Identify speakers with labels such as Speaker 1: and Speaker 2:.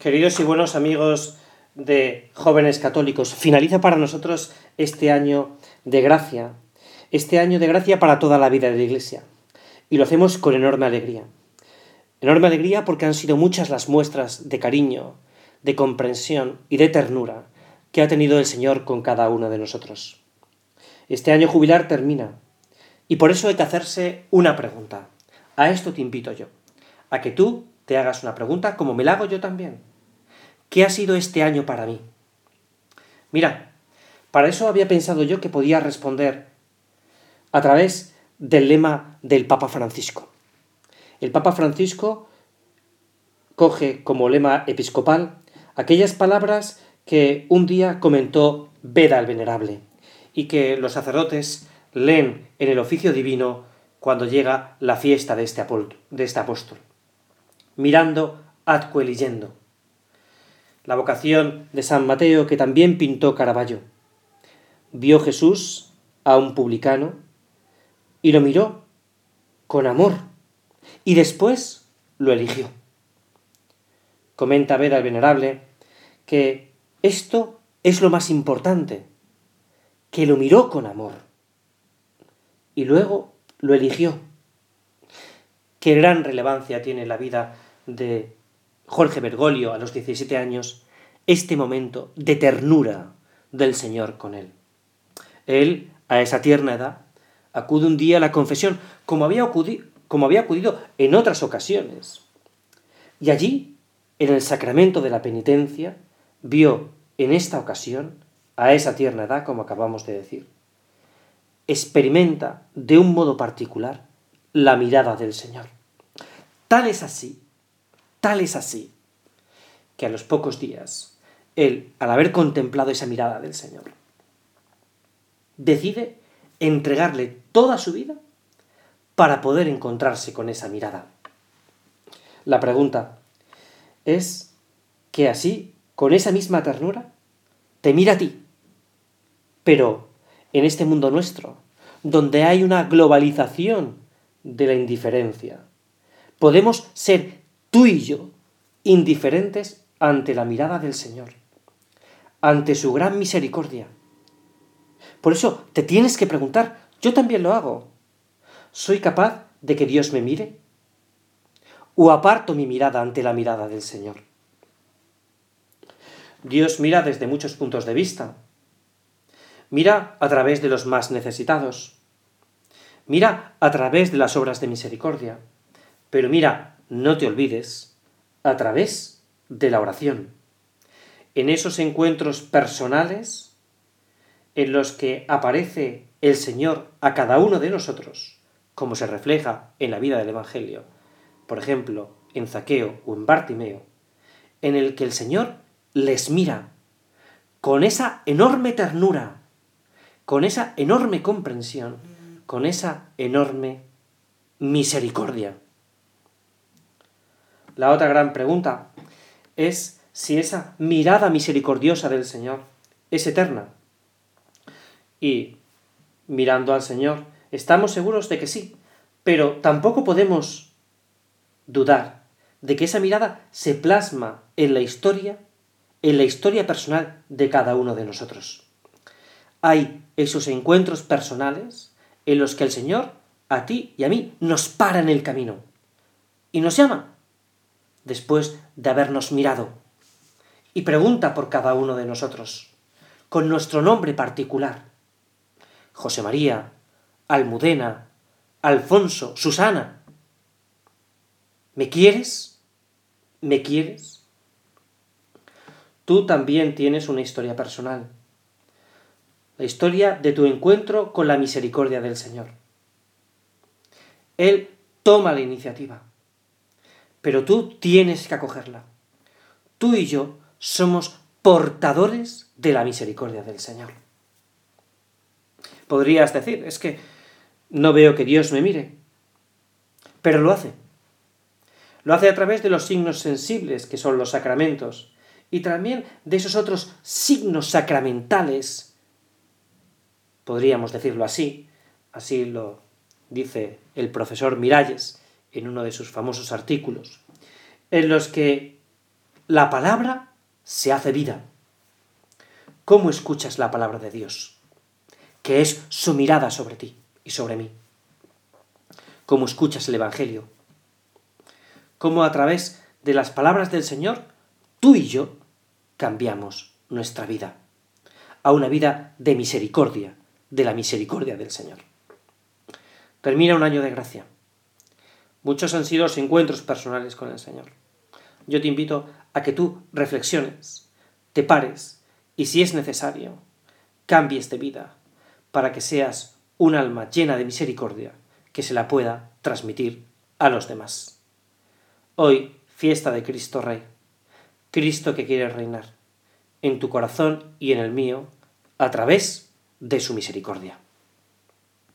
Speaker 1: Queridos y buenos amigos de jóvenes católicos, finaliza para nosotros este año de gracia, este año de gracia para toda la vida de la Iglesia. Y lo hacemos con enorme alegría. Enorme alegría porque han sido muchas las muestras de cariño, de comprensión y de ternura que ha tenido el Señor con cada uno de nosotros. Este año jubilar termina y por eso hay que hacerse una pregunta. A esto te invito yo, a que tú te hagas una pregunta como me la hago yo también. ¿Qué ha sido este año para mí? Mira, para eso había pensado yo que podía responder a través del lema del Papa Francisco. El Papa Francisco coge como lema episcopal aquellas palabras que un día comentó Beda el Venerable y que los sacerdotes leen en el oficio divino cuando llega la fiesta de este, de este apóstol. Mirando adque la vocación de San Mateo que también pintó Caravaggio. Vio Jesús a un publicano y lo miró con amor y después lo eligió. Comenta Veda el Venerable que esto es lo más importante, que lo miró con amor y luego lo eligió. Qué gran relevancia tiene la vida de Jorge Bergoglio a los 17 años este momento de ternura del Señor con él. Él, a esa tierna edad, acude un día a la confesión, como había, acudido, como había acudido en otras ocasiones. Y allí, en el sacramento de la penitencia, vio en esta ocasión, a esa tierna edad, como acabamos de decir, experimenta de un modo particular la mirada del Señor. Tal es así Tal es así que a los pocos días, él, al haber contemplado esa mirada del Señor, decide entregarle toda su vida para poder encontrarse con esa mirada. La pregunta es que así, con esa misma ternura, te mira a ti. Pero en este mundo nuestro, donde hay una globalización de la indiferencia, podemos ser tú y yo, indiferentes ante la mirada del Señor, ante su gran misericordia. Por eso te tienes que preguntar, yo también lo hago, ¿soy capaz de que Dios me mire? ¿O aparto mi mirada ante la mirada del Señor? Dios mira desde muchos puntos de vista. Mira a través de los más necesitados. Mira a través de las obras de misericordia. Pero mira no te olvides, a través de la oración. En esos encuentros personales en los que aparece el Señor a cada uno de nosotros, como se refleja en la vida del Evangelio, por ejemplo, en Zaqueo o en Bartimeo, en el que el Señor les mira con esa enorme ternura, con esa enorme comprensión, con esa enorme misericordia. La otra gran pregunta es si esa mirada misericordiosa del Señor es eterna. Y mirando al Señor, estamos seguros de que sí, pero tampoco podemos dudar de que esa mirada se plasma en la historia, en la historia personal de cada uno de nosotros. Hay esos encuentros personales en los que el Señor, a ti y a mí, nos para en el camino y nos llama después de habernos mirado, y pregunta por cada uno de nosotros, con nuestro nombre particular. José María, Almudena, Alfonso, Susana. ¿Me quieres? ¿Me quieres? Tú también tienes una historia personal, la historia de tu encuentro con la misericordia del Señor. Él toma la iniciativa pero tú tienes que acogerla. Tú y yo somos portadores de la misericordia del Señor. Podrías decir, es que no veo que Dios me mire, pero lo hace. Lo hace a través de los signos sensibles, que son los sacramentos, y también de esos otros signos sacramentales, podríamos decirlo así, así lo dice el profesor Miralles, en uno de sus famosos artículos, en los que la palabra se hace vida. ¿Cómo escuchas la palabra de Dios? Que es su mirada sobre ti y sobre mí. ¿Cómo escuchas el Evangelio? ¿Cómo a través de las palabras del Señor, tú y yo cambiamos nuestra vida a una vida de misericordia, de la misericordia del Señor? Termina un año de gracia. Muchos han sido los encuentros personales con el Señor. Yo te invito a que tú reflexiones, te pares y si es necesario, cambies de vida para que seas un alma llena de misericordia que se la pueda transmitir a los demás. Hoy, fiesta de Cristo Rey, Cristo que quiere reinar en tu corazón y en el mío a través de su misericordia.